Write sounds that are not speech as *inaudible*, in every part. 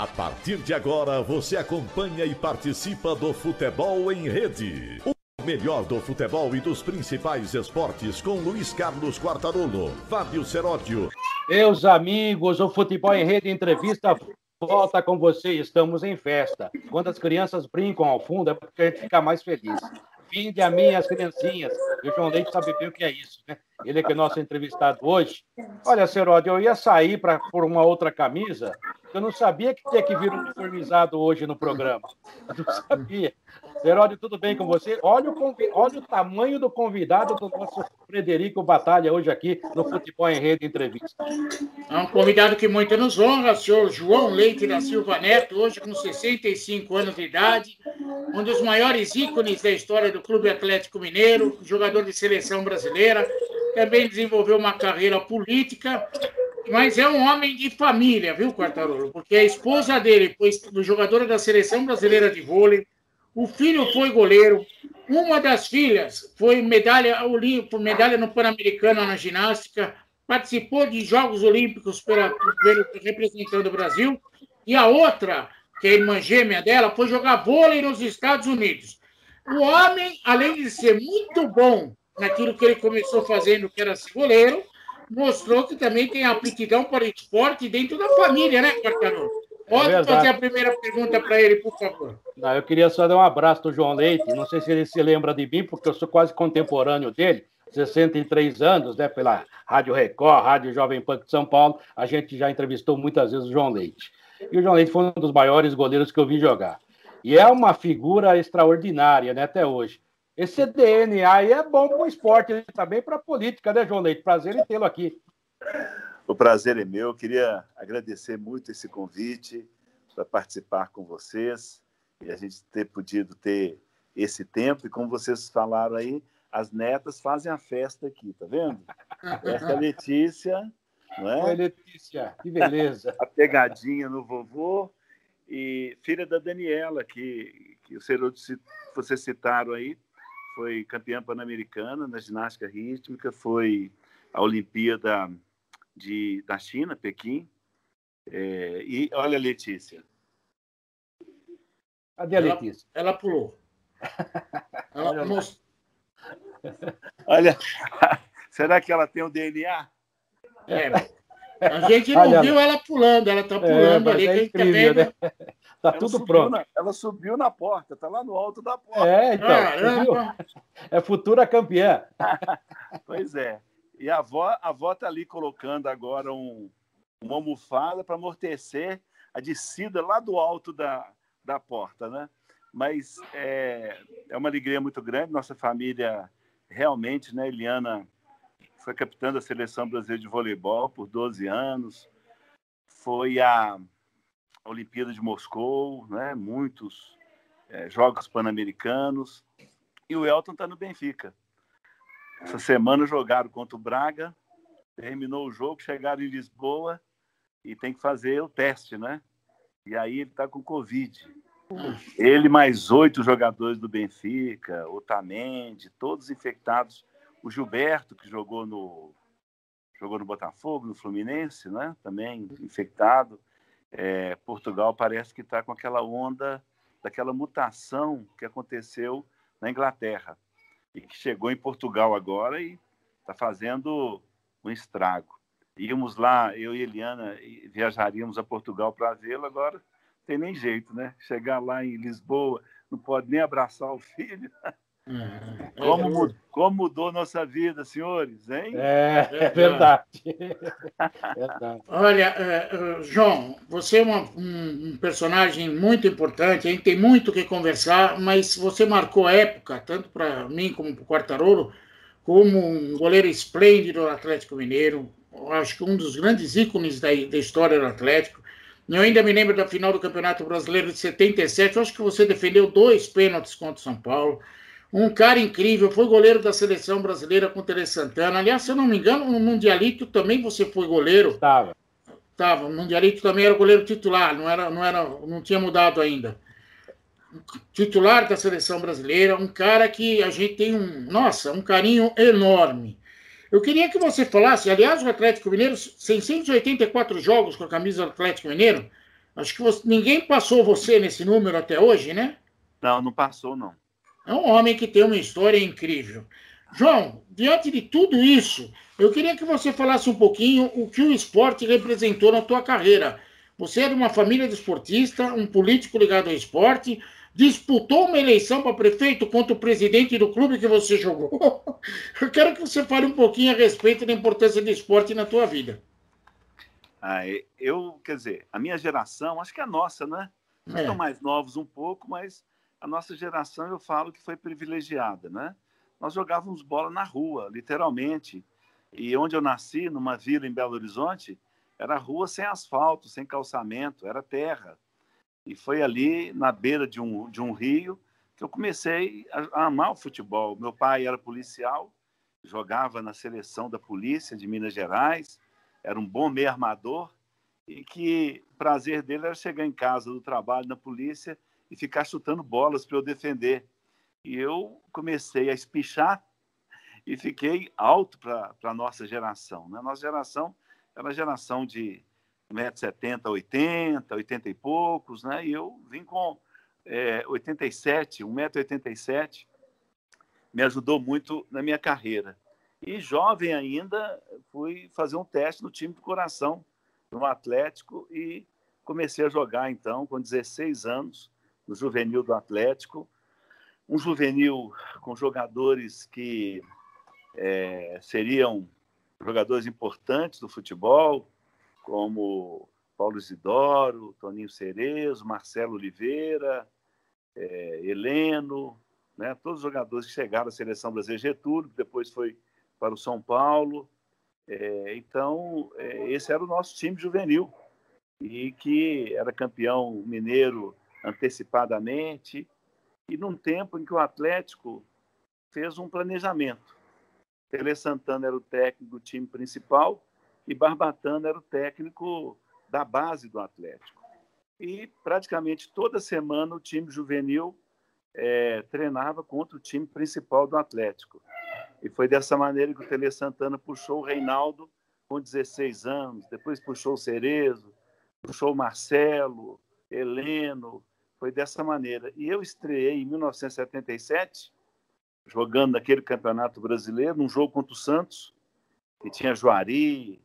A partir de agora, você acompanha e participa do Futebol em Rede. O melhor do futebol e dos principais esportes com Luiz Carlos Quartarolo, Fábio Seródio. Meus amigos, o Futebol em Rede Entrevista volta com você. Estamos em festa. Quando as crianças brincam ao fundo, é porque a gente fica mais feliz. Vinde a mim, as criancinhas. E o João Leite sabe bem o que é isso, né? Ele é que é nosso entrevistado hoje. Olha, Seródio, eu ia sair pra, por uma outra camisa. Eu não sabia que tinha que vir uniformizado hoje no programa. Eu não *laughs* sabia. Seródio, tudo bem com você? Olha o, convi... Olha o tamanho do convidado do nosso Frederico Batalha hoje aqui no Futebol em Rede Entrevista. É um convidado que muito nos honra, o senhor João Leite da Silva Neto, hoje com 65 anos de idade, um dos maiores ícones da história do Clube Atlético Mineiro, jogador de seleção brasileira, também desenvolveu uma carreira política, mas é um homem de família, viu, Quartarolo? Porque a esposa dele foi jogadora da seleção brasileira de vôlei, o filho foi goleiro, uma das filhas foi medalha olímpica, medalha no Pan-Americano na ginástica, participou de Jogos Olímpicos pela, pela, representando o Brasil, e a outra, que é a irmã gêmea dela, foi jogar vôlei nos Estados Unidos. O homem, além de ser muito bom naquilo que ele começou fazendo, que era ser goleiro, mostrou que também tem aptidão para esporte dentro da família, né, Quartarolo? Pode é fazer a primeira pergunta para ele, por favor. Não, eu queria só dar um abraço do João Leite. Não sei se ele se lembra de mim, porque eu sou quase contemporâneo dele. 63 anos, né, pela Rádio Record, Rádio Jovem Pan de São Paulo. A gente já entrevistou muitas vezes o João Leite. E o João Leite foi um dos maiores goleiros que eu vi jogar. E é uma figura extraordinária, né, até hoje. Esse DNA aí é bom para o esporte, também para a política, né, João Leite? Prazer em tê-lo aqui. O prazer é meu. Eu queria agradecer muito esse convite para participar com vocês e a gente ter podido ter esse tempo. E como vocês falaram aí, as netas fazem a festa aqui, tá vendo? Essa Letícia, não é? Oi, Letícia, que beleza. a pegadinha no vovô e filha da Daniela, que, que o vocês citaram aí, foi campeã pan-americana na ginástica rítmica, foi a Olimpíada de, da China, Pequim. É, e olha a Letícia. Cadê a Letícia? Ela, *laughs* ela pulou. Ela most... olha, *laughs* será que ela tem o um DNA? É, a gente não olha, viu ela pulando, ela está é, pulando é, ali. É incrível, né? *laughs* Tá ela tudo pronto. Na, ela subiu na porta, tá lá no alto da porta. É, então. é futura campeã. pois é. E a avó, a avó tá ali colocando agora um, uma almofada para amortecer a descida lá do alto da, da porta, né? Mas é, é uma alegria muito grande. Nossa família realmente, né, Eliana foi capitã da seleção brasileira de voleibol por 12 anos. Foi a Olimpíada de Moscou, né? muitos é, Jogos Pan-Americanos. E o Elton está no Benfica. Essa semana jogaram contra o Braga, terminou o jogo, chegaram em Lisboa e tem que fazer o teste, né? E aí ele está com Covid. Ele mais oito jogadores do Benfica, Otamendi, todos infectados. O Gilberto, que jogou no, jogou no Botafogo, no Fluminense, né? também infectado é, Portugal parece que está com aquela onda daquela mutação que aconteceu na Inglaterra e que chegou em Portugal agora e está fazendo um estrago. Íamos lá, eu e Eliana viajaríamos a Portugal para vê-lo, agora não tem nem jeito, né? Chegar lá em Lisboa, não pode nem abraçar o filho. *laughs* É, como, é como mudou nossa vida, senhores, hein? É, é verdade. *laughs* Olha, é, João, você é uma, um, personagem muito importante, a gente tem muito que conversar, mas você marcou época, tanto para mim como para o Quartarolo, como um goleiro esplêndido do Atlético Mineiro, acho que um dos grandes ícones da, da história do Atlético. Eu ainda me lembro da final do Campeonato Brasileiro de 77, acho que você defendeu dois pênaltis contra o São Paulo um cara incrível, foi goleiro da seleção brasileira com o Tele Santana. Aliás, se eu não me engano, no Mundialito também você foi goleiro. Estava. Estava. No Mundialito também era goleiro titular, não, era, não, era, não tinha mudado ainda. Titular da seleção brasileira, um cara que a gente tem um, nossa, um carinho enorme. Eu queria que você falasse, aliás, o Atlético Mineiro, 684 jogos com a camisa do Atlético Mineiro, Acho que você, ninguém passou você nesse número até hoje, né? Não, não passou, não. É um homem que tem uma história incrível. João, diante de tudo isso, eu queria que você falasse um pouquinho o que o esporte representou na tua carreira. Você é de uma família de esportista, um político ligado ao esporte, disputou uma eleição para prefeito contra o presidente do clube que você jogou. *laughs* Eu quero que você fale um pouquinho a respeito da importância do esporte na tua vida. Ah, eu, quer dizer, a minha geração, acho que a nossa, né? É. São mais novos um pouco, mas a nossa geração eu falo que foi privilegiada, né? Nós jogávamos bola na rua, literalmente. E onde eu nasci, numa vila em Belo Horizonte, era rua sem asfalto, sem calçamento, era terra. E foi ali, na beira de um, de um rio, que eu comecei a, a amar o futebol. Meu pai era policial, jogava na seleção da polícia de Minas Gerais, era um bom meio armador, e que o prazer dele era chegar em casa do trabalho na polícia e ficar chutando bolas para eu defender. E eu comecei a espichar e fiquei alto para a nossa geração. Né? Nossa geração era geração de 1,70m, 80, 80 e poucos, né? E eu vim com é, 87, 1,87m, me ajudou muito na minha carreira. E jovem ainda, fui fazer um teste no time do coração, no Atlético, e comecei a jogar, então, com 16 anos, no juvenil do Atlético. Um juvenil com jogadores que é, seriam jogadores importantes do futebol, como Paulo Isidoro, Toninho Cerezo, Marcelo Oliveira, é, Heleno, né? todos os jogadores que chegaram à seleção brasileira, Getúlio, que depois foi para o São Paulo. É, então, é, esse era o nosso time juvenil, e que era campeão mineiro antecipadamente, e num tempo em que o Atlético fez um planejamento. Tele Santana era o técnico do time principal e Barbatana era o técnico da base do Atlético. E praticamente toda semana o time juvenil é, treinava contra o time principal do Atlético. E foi dessa maneira que o Tele Santana puxou o Reinaldo com 16 anos, depois puxou o Cerezo, puxou o Marcelo, Heleno, foi dessa maneira. E eu estreiei em 1977 jogando naquele campeonato brasileiro, num jogo contra o Santos, que tinha Juari,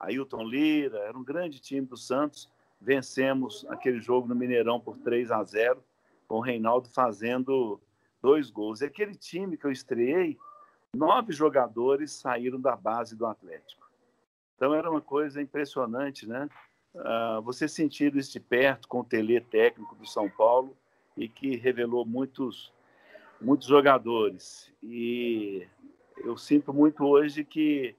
Ailton Lira, era um grande time do Santos. Vencemos aquele jogo no Mineirão por 3 a 0, com o Reinaldo fazendo dois gols. E aquele time que eu estreiei, nove jogadores saíram da base do Atlético. Então era uma coisa impressionante, né? Uh, você sentir isso de perto com o tele técnico do São Paulo e que revelou muitos muitos jogadores. E eu sinto muito hoje que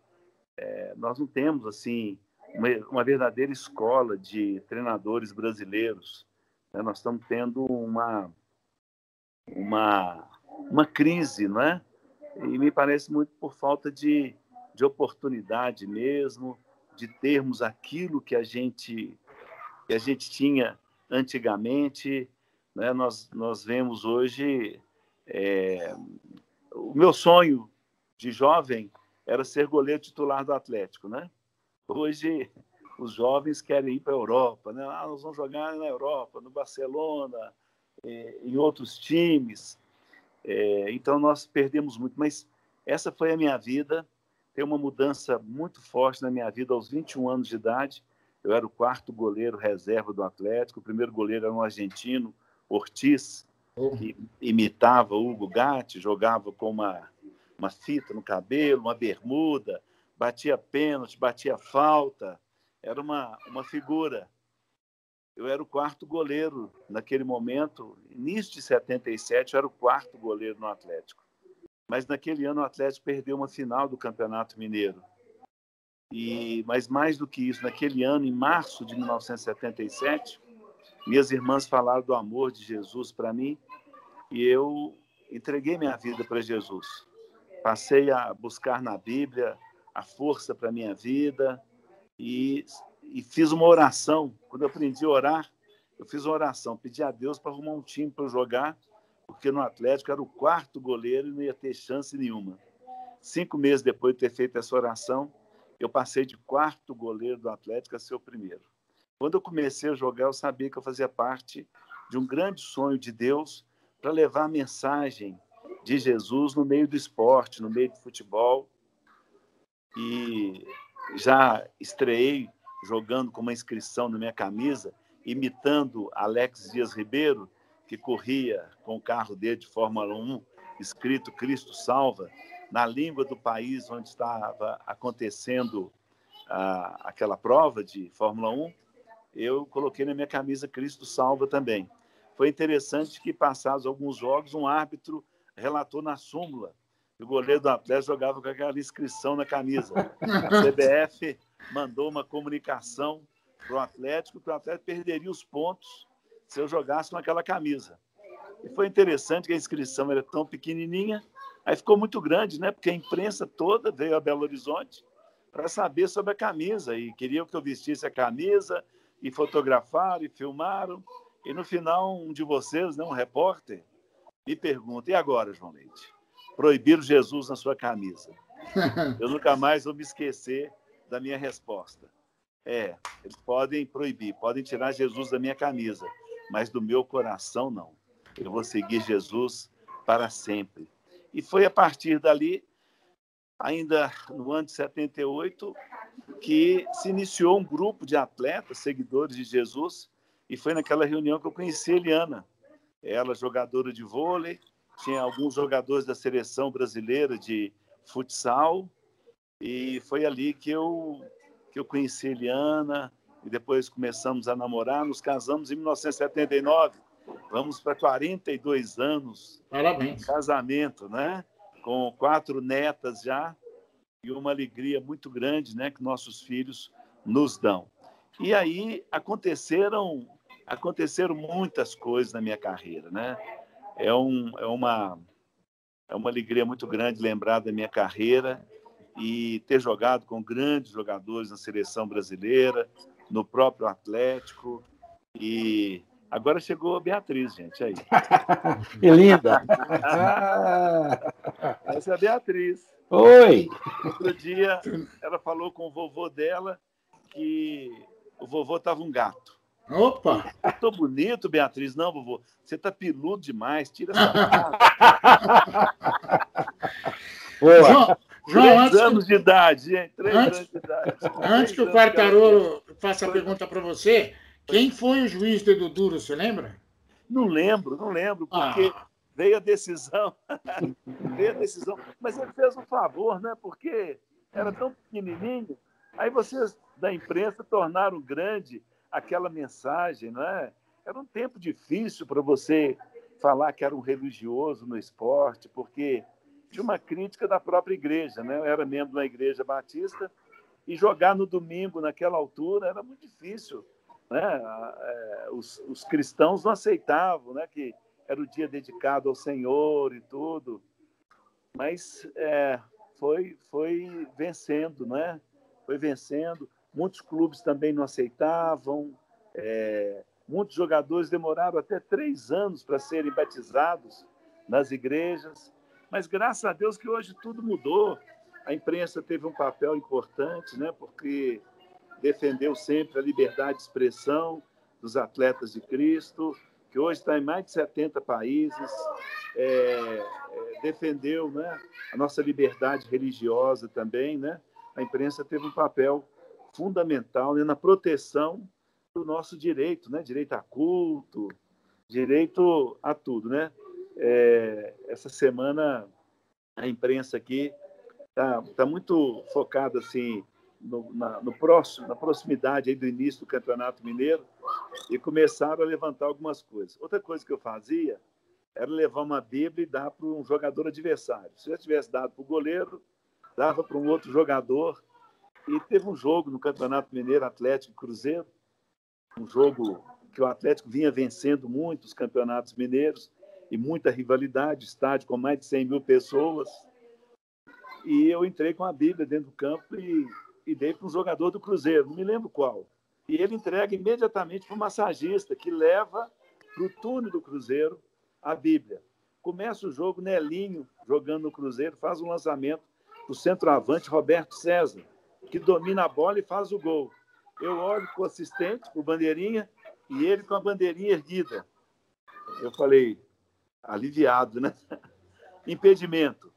é, nós não temos assim uma, uma, verdadeira escola de treinadores brasileiros. Né? Nós estamos tendo uma, uma, uma crise, não é? E me parece muito por falta de, de oportunidade mesmo, de termos aquilo que a gente, que a gente tinha antigamente. Né? Nós, nós vemos hoje é, o meu sonho de jovem era ser goleiro titular do Atlético, né? Hoje os jovens querem ir para a Europa, né? Ah, nós vamos jogar na Europa, no Barcelona, é, em outros times. É, então nós perdemos muito, mas essa foi a minha vida. Tem uma mudança muito forte na minha vida aos 21 anos de idade. Eu era o quarto goleiro reserva do Atlético. O primeiro goleiro era um argentino, Ortiz, que imitava Hugo Gatti, jogava com uma, uma fita no cabelo, uma bermuda, batia pênalti, batia falta, era uma, uma figura. Eu era o quarto goleiro naquele momento, início de 77, eu era o quarto goleiro no Atlético. Mas naquele ano o Atlético perdeu uma final do Campeonato Mineiro. E, mas mais do que isso, naquele ano, em março de 1977, minhas irmãs falaram do amor de Jesus para mim e eu entreguei minha vida para Jesus. Passei a buscar na Bíblia a força para minha vida e, e fiz uma oração. Quando eu aprendi a orar, eu fiz uma oração, pedi a Deus para arrumar um time para jogar, porque no Atlético era o quarto goleiro e não ia ter chance nenhuma. Cinco meses depois de ter feito essa oração, eu passei de quarto goleiro do Atlético a ser o primeiro. Quando eu comecei a jogar, eu sabia que eu fazia parte de um grande sonho de Deus para levar a mensagem de Jesus no meio do esporte, no meio do futebol. E já estreiei jogando com uma inscrição na minha camisa, imitando Alex Dias Ribeiro, que corria com o carro dele de Fórmula 1, escrito Cristo Salva, na língua do país onde estava acontecendo ah, aquela prova de Fórmula 1, eu coloquei na minha camisa Cristo Salva também. Foi interessante que, passados alguns jogos, um árbitro relatou na súmula que o goleiro do Atlético jogava com aquela inscrição na camisa. A CBF mandou uma comunicação para o Atlético que o Atlético perderia os pontos se eu jogasse com aquela camisa. E foi interessante que a inscrição era tão pequenininha, aí ficou muito grande, né? Porque a imprensa toda veio a Belo Horizonte para saber sobre a camisa e queriam que eu vestisse a camisa e fotografaram e filmaram. E no final, um de vocês, né, um repórter, me pergunta: e agora, João Leite? Proibiram Jesus na sua camisa. *laughs* Eu nunca mais vou me esquecer da minha resposta. É, eles podem proibir, podem tirar Jesus da minha camisa, mas do meu coração não. Eu vou seguir Jesus para sempre. E foi a partir dali, ainda no ano de 78, que se iniciou um grupo de atletas, seguidores de Jesus, e foi naquela reunião que eu conheci a Eliana. Ela, jogadora de vôlei, tinha alguns jogadores da seleção brasileira de futsal, e foi ali que eu, que eu conheci a Eliana, e depois começamos a namorar, nos casamos em 1979. Vamos para 42 anos Parabéns. de casamento, né? Com quatro netas já, e uma alegria muito grande, né, que nossos filhos nos dão. E aí aconteceram aconteceram muitas coisas na minha carreira, né? É, um, é, uma, é uma alegria muito grande lembrar da minha carreira e ter jogado com grandes jogadores na seleção brasileira, no próprio Atlético. E agora chegou a Beatriz, gente, aí. *laughs* que linda! Essa é a Beatriz. Oi! Outro dia, ela falou com o vovô dela que o vovô estava um gato. Opa! Tô bonito, Beatriz. Não, vovô, você tá peludo demais. Tira essa *laughs* cara. Boa. João, João Três antes, anos de idade, hein? Três Antes- anos de idade. antes que o Quartarolo faça a pergunta para você, quem foi o juiz do Edu Duro, você lembra? Não lembro, não lembro, porque Ah. veio a decisão. *laughs* veio a decisão. Mas ele fez um favor, né? Porque era tão pequenininho. Aí vocês da imprensa tornaram grande aquela mensagem, não é? Era um tempo difícil para você falar que era um religioso no esporte, porque tinha uma crítica da própria igreja, né? Eu era membro da igreja batista e jogar no domingo naquela altura era muito difícil, né? É, Os, os cristãos não aceitavam, né? Que era o dia dedicado ao Senhor e tudo, mas é, foi foi vencendo, né? Foi vencendo. Muitos clubes também não aceitavam. é, muitos jogadores demoraram até três anos para serem batizados nas igrejas. Mas graças a Deus que hoje tudo mudou. A imprensa teve um papel importante, né? Porque defendeu sempre a liberdade de expressão dos atletas de Cristo, que hoje está em mais de 70 países, é, é, defendeu né, a nossa liberdade religiosa também. Né? A imprensa teve um papel fundamental né, na proteção do nosso direito, né? direito a culto, direito a tudo. Né? É, essa semana a imprensa aqui está tá muito focada assim, no, na, no próximo, na proximidade do início do Campeonato Mineiro e começaram a levantar algumas coisas. Outra coisa que eu fazia era levar uma Bíblia e dar para um jogador adversário. Se eu tivesse dado para o goleiro, dava para um outro jogador. E teve um jogo no Campeonato Mineiro Atlético Cruzeiro, um jogo que o Atlético vinha vencendo muitos campeonatos mineiros e muita rivalidade, estádio com mais de 100 mil pessoas. E eu entrei com a Bíblia dentro do campo e, e dei para um jogador do Cruzeiro, não me lembro qual. E ele entrega imediatamente para o massagista, que leva para o túnel do Cruzeiro a Bíblia. Começa o jogo, Nelinho jogando no Cruzeiro, faz um lançamento para o centroavante Roberto César, que domina a bola e faz o gol. eu olho para o assistente, para o bandeirinha, e ele com a bandeirinha erguida. Eu falei, aliviado, né? *laughs* Impedimento.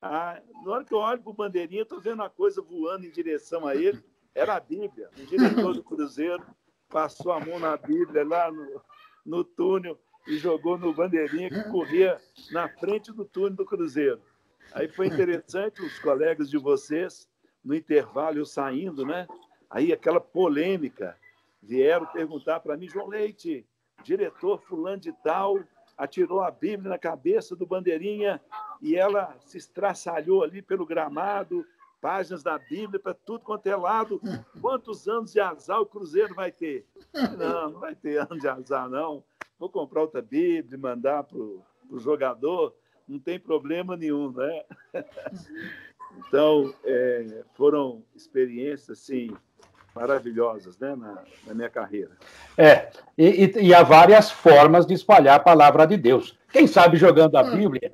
Ah, na hora que eu olho para o bandeirinha, estou vendo uma coisa voando em direção a ele. Era a Bíblia. O diretor do Cruzeiro passou a mão na Bíblia lá no, no túnel e jogou no bandeirinha que corria na frente do túnel do Cruzeiro. Aí foi interessante os colegas de vocês, no intervalo, eu saindo, né? Aí aquela polêmica, vieram perguntar para mim, João Leite, diretor fulano de tal, atirou a Bíblia na cabeça do bandeirinha e ela se estraçalhou ali pelo gramado, páginas da Bíblia para tudo quanto é lado. Quantos anos de azar o Cruzeiro vai ter? Não, não vai ter ano de azar, não. Vou comprar outra Bíblia mandar para o jogador, não tem problema nenhum, né? *laughs* Então, é, foram experiências, assim, maravilhosas né, na, na, minha carreira. É, e, e, e, há várias formas de espalhar a palavra de Deus. Quem sabe jogando a Bíblia,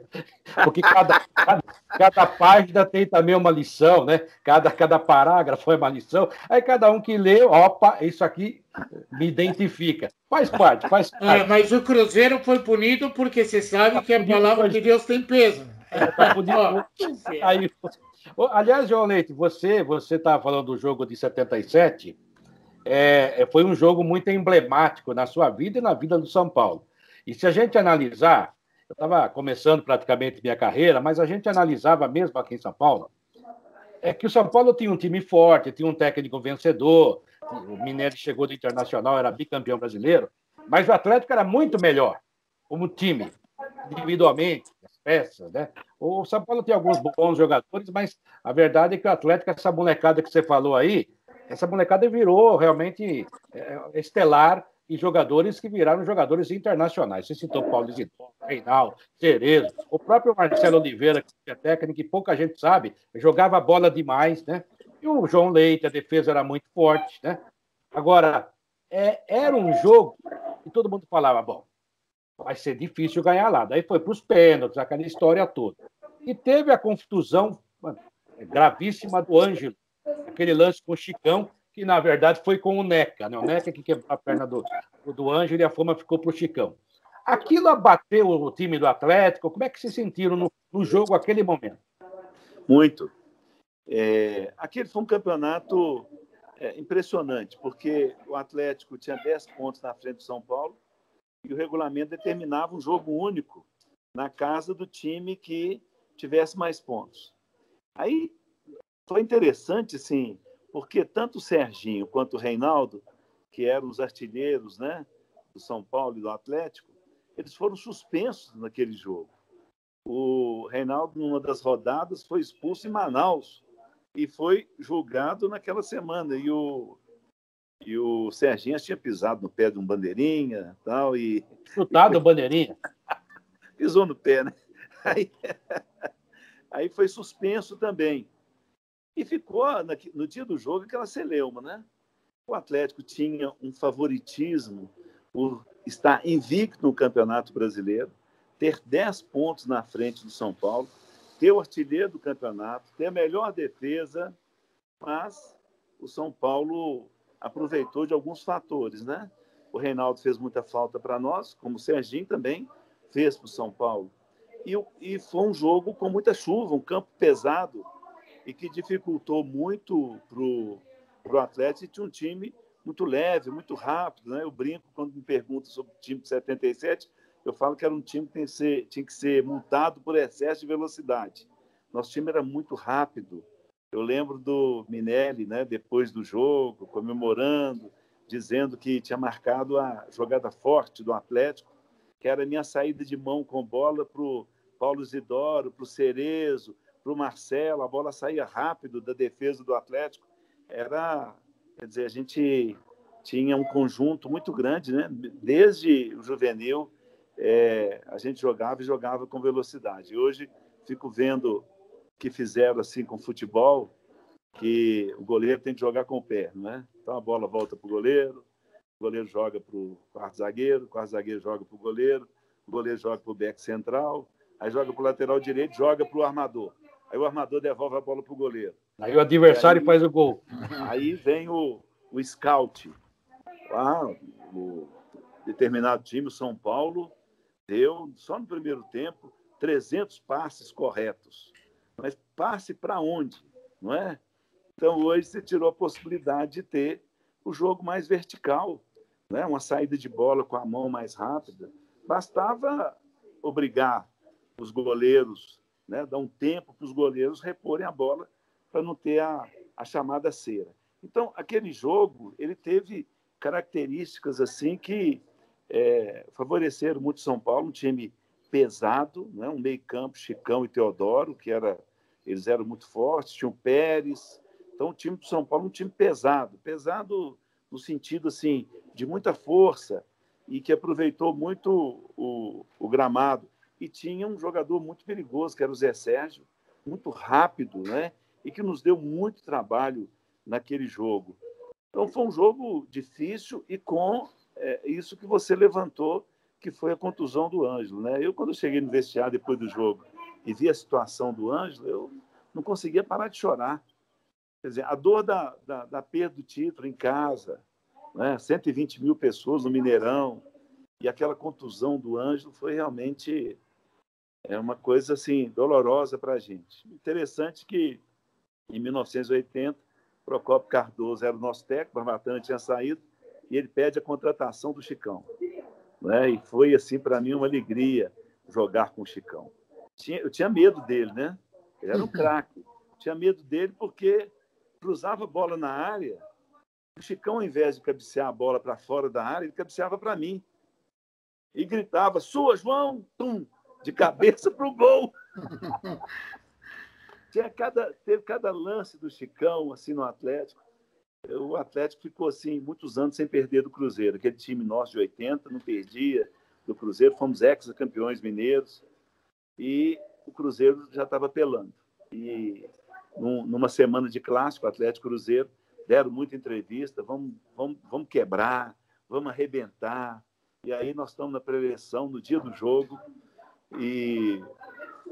porque cada, cada, cada, página tem também uma lição, né? Cada, cada parágrafo é uma lição. Aí cada um que lê, opa, isso aqui me identifica. Faz parte, faz parte. É, mas o Cruzeiro foi punido porque você sabe que a palavra de Deus tem peso. É, tá punido. Aí, Aliás, João Leite, você você estava falando do jogo de 77. É, é, foi um jogo muito emblemático na sua vida e na vida do São Paulo. E se a gente analisar, eu estava começando praticamente minha carreira, mas a gente analisava mesmo aqui em São Paulo, é que o São Paulo tinha um time forte, tinha um técnico vencedor, o Minério chegou do Internacional, era bicampeão brasileiro, mas o Atlético era muito melhor como time, individualmente, as peças, né? O São Paulo tem alguns bons jogadores, mas a verdade é que o Atlético, essa molecada que você falou aí, essa molecada virou realmente é, estelar e jogadores que viraram jogadores internacionais. Você citou Paulo Isidoro, Reinaldo, Cerezo, o próprio Marcelo Oliveira, que é técnico, e pouca gente sabe, jogava bola demais, né? E o João Leite, a defesa era muito forte, né? Agora, é, era um jogo que todo mundo falava, bom, vai ser difícil ganhar lá. Daí foi para os pênaltis, aquela história toda. E teve a confusão gravíssima do Ângelo, aquele lance com o Chicão, que na verdade foi com o Neca, né? O Neca que quebrou a perna do, do Ângelo e a fama ficou para o Chicão. Aquilo abateu o time do Atlético? Como é que se sentiram no, no jogo aquele momento? Muito. É, aquele foi um campeonato é, impressionante, porque o Atlético tinha 10 pontos na frente do São Paulo, e o regulamento determinava um jogo único na casa do time que tivesse mais pontos. Aí foi interessante, sim, porque tanto o Serginho quanto o Reinaldo, que eram os artilheiros né, do São Paulo e do Atlético, eles foram suspensos naquele jogo. O Reinaldo, numa das rodadas, foi expulso em Manaus e foi julgado naquela semana. E o, e o Serginho tinha pisado no pé de um bandeirinha tal, e. Chutado o bandeirinha? *laughs* Pisou no pé, né? Aí, *laughs* aí foi suspenso também. E ficou no dia do jogo aquela celeuma, né? O Atlético tinha um favoritismo por estar invicto no Campeonato Brasileiro, ter 10 pontos na frente do São Paulo, ter o artilheiro do campeonato, ter a melhor defesa, mas o São Paulo aproveitou de alguns fatores, né? O Reinaldo fez muita falta para nós, como o Serginho também fez para o São Paulo. E, e foi um jogo com muita chuva, um campo pesado, e que dificultou muito para o Atlético. E tinha um time muito leve, muito rápido. Né? Eu brinco quando me perguntam sobre o time de 77, eu falo que era um time que tinha que ser, tinha que ser por excesso de velocidade. Nosso time era muito rápido, eu lembro do Minelli, né, depois do jogo, comemorando, dizendo que tinha marcado a jogada forte do Atlético, que era a minha saída de mão com bola para o Paulo Zidoro, para o Cerezo, para o Marcelo. A bola saía rápido da defesa do Atlético. Era, quer dizer, a gente tinha um conjunto muito grande, né? Desde o juvenil, é, a gente jogava e jogava com velocidade. Hoje fico vendo que fizeram assim com futebol, que o goleiro tem que jogar com o pé, né? Então a bola volta para o goleiro, o goleiro joga para o quarto zagueiro, o quarto zagueiro joga para o goleiro, o goleiro joga para o back central, aí joga para o lateral direito, joga para o armador. Aí o armador devolve a bola para o goleiro. Aí o adversário aí, faz o gol. Aí vem o, o scout. Lá, o determinado time, o São Paulo, deu, só no primeiro tempo, 300 passes corretos. Mas passe para onde? Não é? Então, hoje você tirou a possibilidade de ter o jogo mais vertical, né? uma saída de bola com a mão mais rápida. Bastava obrigar os goleiros, né? dar um tempo para os goleiros reporem a bola para não ter a, a chamada cera. Então, aquele jogo, ele teve características assim que é, favoreceram muito São Paulo, um time pesado, né? um meio campo, Chicão e Teodoro, que era, eles eram muito fortes, tinha o Pérez, então o time do São Paulo é um time pesado, pesado no sentido assim de muita força e que aproveitou muito o, o gramado e tinha um jogador muito perigoso que era o Zé Sérgio, muito rápido, né? E que nos deu muito trabalho naquele jogo. Então foi um jogo difícil e com é, isso que você levantou, que foi a contusão do Ângelo, né? Eu quando cheguei no vestiário depois do jogo e vi a situação do Ângelo, eu não conseguia parar de chorar. Quer dizer, a dor da, da, da perda do título em casa, né? 120 mil pessoas no Mineirão, e aquela contusão do Ângelo foi realmente é uma coisa assim dolorosa para a gente. Interessante que em 1980 Procopio Cardoso era o nosso técnico, Barbatana tinha saído e ele pede a contratação do Chicão, né? E foi assim para mim uma alegria jogar com o Chicão. Tinha, eu tinha medo dele, né? Ele era um craque. Tinha medo dele porque cruzava a bola na área, o Chicão, ao invés de cabecear a bola para fora da área, ele cabeceava para mim. E gritava, sua, João! Tum! De cabeça para o gol. *laughs* Tinha cada, teve cada lance do Chicão assim no Atlético. O Atlético ficou assim muitos anos sem perder do Cruzeiro. Aquele time nosso de 80 não perdia do Cruzeiro. Fomos ex-campeões mineiros. E o Cruzeiro já estava pelando. E num, numa semana de clássico, Atlético Cruzeiro, deram muita entrevista, vamos, vamos, vamos quebrar, vamos arrebentar. E aí nós estamos na preleção no dia do jogo e,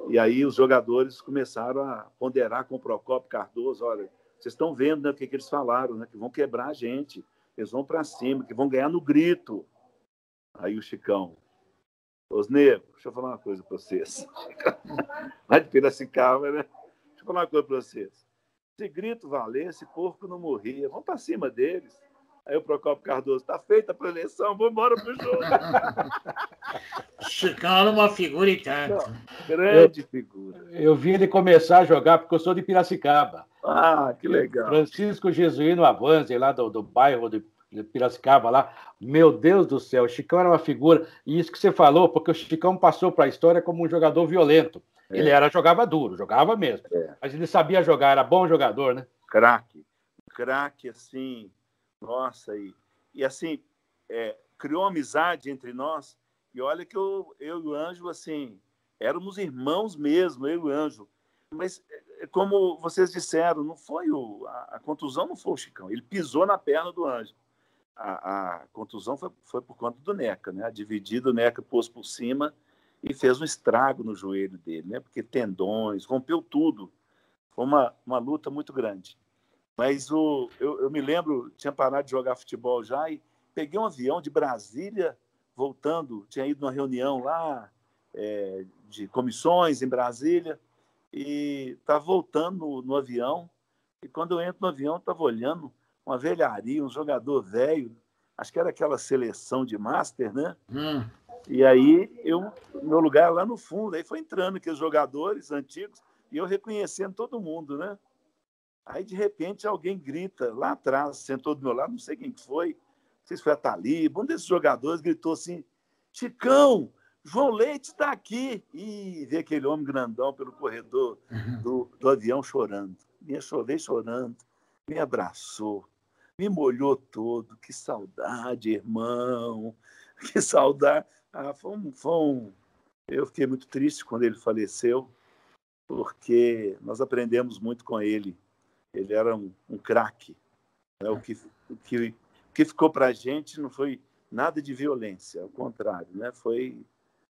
e aí os jogadores começaram a ponderar com o Procopio Cardoso, olha, vocês estão vendo né, o que, que eles falaram, né, que vão quebrar a gente, eles vão para cima, que vão ganhar no grito. Aí o Chicão, os negros, deixa eu falar uma coisa para vocês. *laughs* Lá de Piracicaba, né? eu falar uma coisa para vocês. Se grito valesse, porco não morria. Vamos para cima deles. Aí o Procopio Cardoso, está feita a preleção, vamos embora pro jogo. *laughs* Chicão é uma figura e tanto. grande eu, figura. Eu vi ele começar a jogar porque eu sou de Piracicaba. Ah, que legal. Francisco Jesuíno Avanze, lá do, do bairro de Piracicaba lá. Meu Deus do céu, o Chicão era uma figura. E isso que você falou, porque o Chicão passou para a história como um jogador violento. É. Ele era, jogava duro, jogava mesmo. É. Mas ele sabia jogar, era bom jogador, né? Craque. Craque, assim, nossa, e, e assim, é, criou amizade entre nós. E olha que eu, eu e o Anjo, assim, éramos irmãos mesmo, eu e o Anjo. Mas, é, como vocês disseram, não foi o, a, a contusão não foi o Chicão, ele pisou na perna do Anjo. A, a contusão foi, foi por conta do Neca, né? A dividida, o Neca pôs por cima e fez um estrago no joelho dele, né? Porque tendões, rompeu tudo. Foi uma, uma luta muito grande. Mas o, eu, eu me lembro, tinha parado de jogar futebol já e peguei um avião de Brasília, voltando, tinha ido numa reunião lá é, de comissões em Brasília e estava voltando no, no, avião. E quando eu entro no avião, estava olhando uma velharia, um jogador velho, acho que era aquela seleção de master, né? Hum. E aí eu, meu lugar lá no fundo, aí foi entrando aqueles jogadores antigos e eu reconhecendo todo mundo, né? Aí de repente alguém grita lá atrás, sentou do meu lado, não sei quem foi, não sei se foi a Taliba, um desses jogadores gritou assim: Chicão, João Leite está aqui. E vê aquele homem grandão pelo corredor uhum. do, do avião chorando. Me chorei chorando, me abraçou, me molhou todo. Que saudade, irmão, *laughs* que saudade. Ah, foi um, foi um... Eu fiquei muito triste quando ele faleceu, porque nós aprendemos muito com ele. Ele era um, um craque. Né? O, que, o, que, o que ficou para a gente não foi nada de violência, ao contrário, né? foi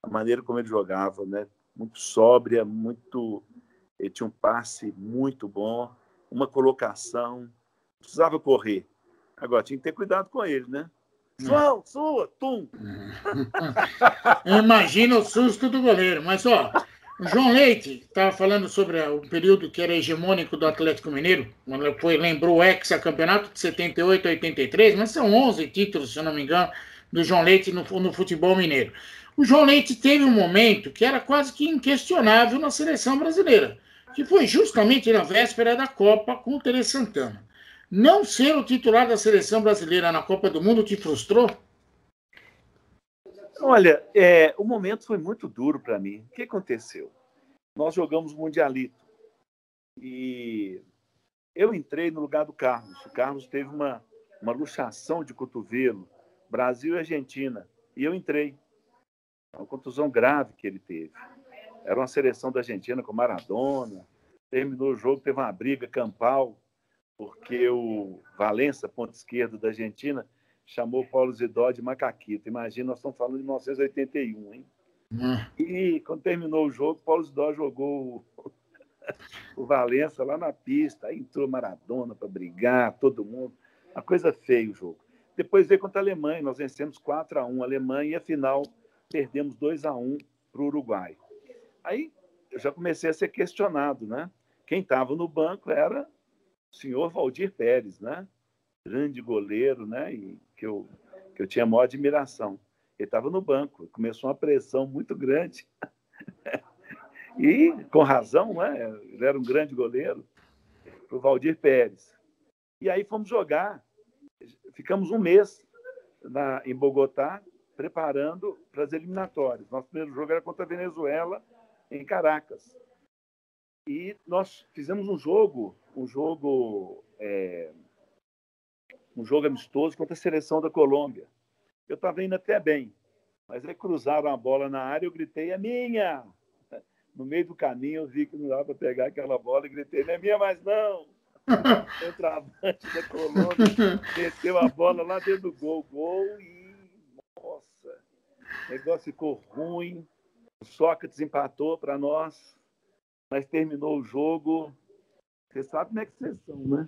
a maneira como ele jogava, né? muito sóbria, muito. Ele tinha um passe muito bom, uma colocação, precisava correr. Agora tinha que ter cuidado com ele, né? João, sua, tum! *laughs* Imagina o susto do goleiro. Mas, ó, o João Leite estava falando sobre o período que era hegemônico do Atlético Mineiro, quando foi, lembrou o ex-campeonato de 78 a 83, mas são 11 títulos, se eu não me engano, do João Leite no, no futebol mineiro. O João Leite teve um momento que era quase que inquestionável na seleção brasileira, que foi justamente na véspera da Copa com o Tele Santana. Não ser o titular da seleção brasileira na Copa do Mundo te frustrou? Olha, é, o momento foi muito duro para mim. O que aconteceu? Nós jogamos Mundialito e eu entrei no lugar do Carlos. O Carlos teve uma, uma luxação de cotovelo, Brasil e Argentina, e eu entrei. Uma contusão grave que ele teve. Era uma seleção da Argentina com Maradona. Terminou o jogo, teve uma briga campal, porque o Valença, ponto esquerdo da Argentina, chamou Paulo Zidó de macaquito. Imagina, nós estamos falando de 1981, hein? Hum. E quando terminou o jogo, Paulo Zidó jogou o, *laughs* Valença lá na pista. Aí entrou Maradona para brigar, todo mundo. Uma coisa feia o jogo. Depois veio contra a Alemanha, nós vencemos 4 a 1 a Alemanha e a final perdemos 2 a 1 para o Uruguai. Aí eu já comecei a ser questionado, né? Quem estava no banco era senhor Valdir Pérez, né? Grande goleiro, né? E que eu, que eu tinha maior admiração. Ele estava no banco, começou uma pressão muito grande. *laughs* e, com razão, né? ele era um grande goleiro, para o Valdir Pérez. E aí fomos jogar. Ficamos um mês na, em Bogotá, preparando para as eliminatórias. Nosso primeiro jogo era contra a Venezuela, em Caracas. E nós fizemos um jogo, um jogo é, um jogo amistoso contra a seleção da Colômbia. Eu estava indo até bem, mas aí cruzaram a bola na área, eu gritei, é minha! *laughs* No meio do caminho eu vi que não dava para pegar aquela bola e gritei, não é minha mais não! *laughs* O travante da Colômbia meteu a bola lá dentro do gol, gol e nossa, o negócio ficou ruim. O Sócrates empatou para nós, mas terminou o jogo. Você sabe como é que vocês são, né?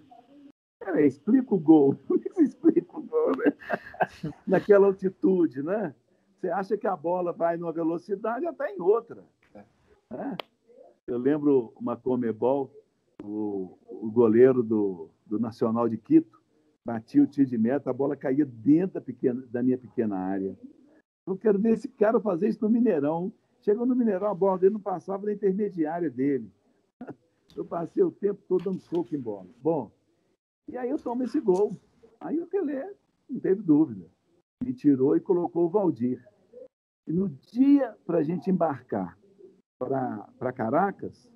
Cara, explica o gol. *laughs* É explica o gol, né? *laughs* Naquela altitude, né? Você acha que a bola vai numa velocidade, está em outra. É. Eu lembro uma Comebol, o, o goleiro do, do Nacional de Quito, batia o tiro de meta, a bola caía dentro da, pequena, da minha pequena área. Eu quero ver esse cara fazer isso no Mineirão. Chegou no Mineirão, a bola dele não passava da intermediária dele. *laughs* Eu passei o tempo todo dando soco em bola. Bom, e aí eu tomo esse gol. Aí o Pelé, não teve dúvida, me tirou e colocou o Valdir. E no dia para a gente embarcar para Caracas,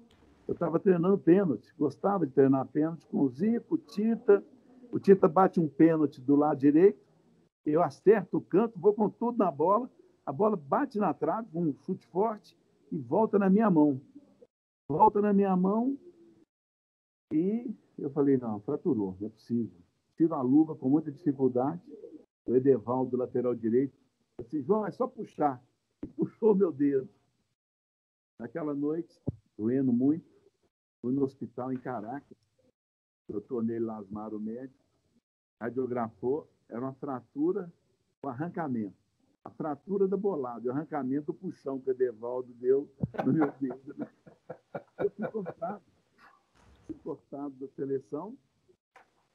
eu estava treinando pênalti, gostava de treinar pênalti com o Zico, o Tita. O Tita bate um pênalti do lado direito, eu acerto o canto, vou com tudo na bola, a bola bate na trave com um chute forte e volta na minha mão. Volta na minha mão e eu falei, não, fraturou, não é possível. Tiro a luva com muita dificuldade. O Edevaldo, lateral direito, disse, João, é só puxar. E puxou meu dedo. Naquela noite, doendo muito, fui no hospital em Caracas. Eu tornei Lasmar, o médico, radiografou, era uma fratura com arrancamento. A fratura da bolada, o arrancamento do puxão que o Edevaldo deu no meu dedo. Né? Eu fui cortado cortado da seleção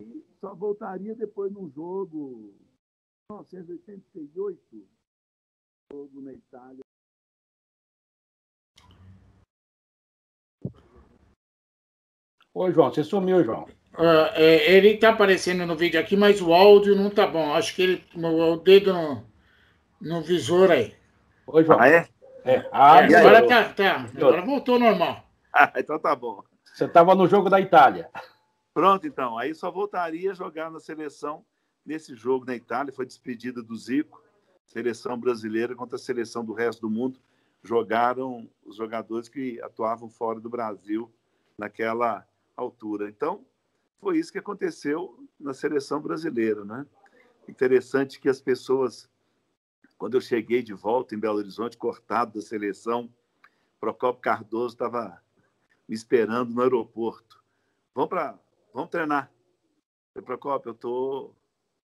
e só voltaria depois num jogo 1988, jogo na Itália. Oi, João, você sumiu, João. Uh, é, ele está aparecendo no vídeo aqui, mas o áudio não tá bom. Acho que ele o dedo no, no visor aí. Oi, João. Ah, é? É. Ah, é, agora tá, tá. Agora voltou normal. Ah, então tá bom. Você estava no jogo da Itália. Pronto, então. Aí só voltaria a jogar na seleção nesse jogo na Itália. Foi despedida do Zico. Seleção brasileira contra a seleção do resto do mundo. Jogaram os jogadores que atuavam fora do Brasil naquela altura. Então, foi isso que aconteceu na seleção brasileira, né? Interessante que as pessoas, quando eu cheguei de volta em Belo Horizonte, cortado da seleção, Procopio Cardoso estava me esperando no aeroporto. Vamos para, vamos treinar. Eu Procopio, eu tô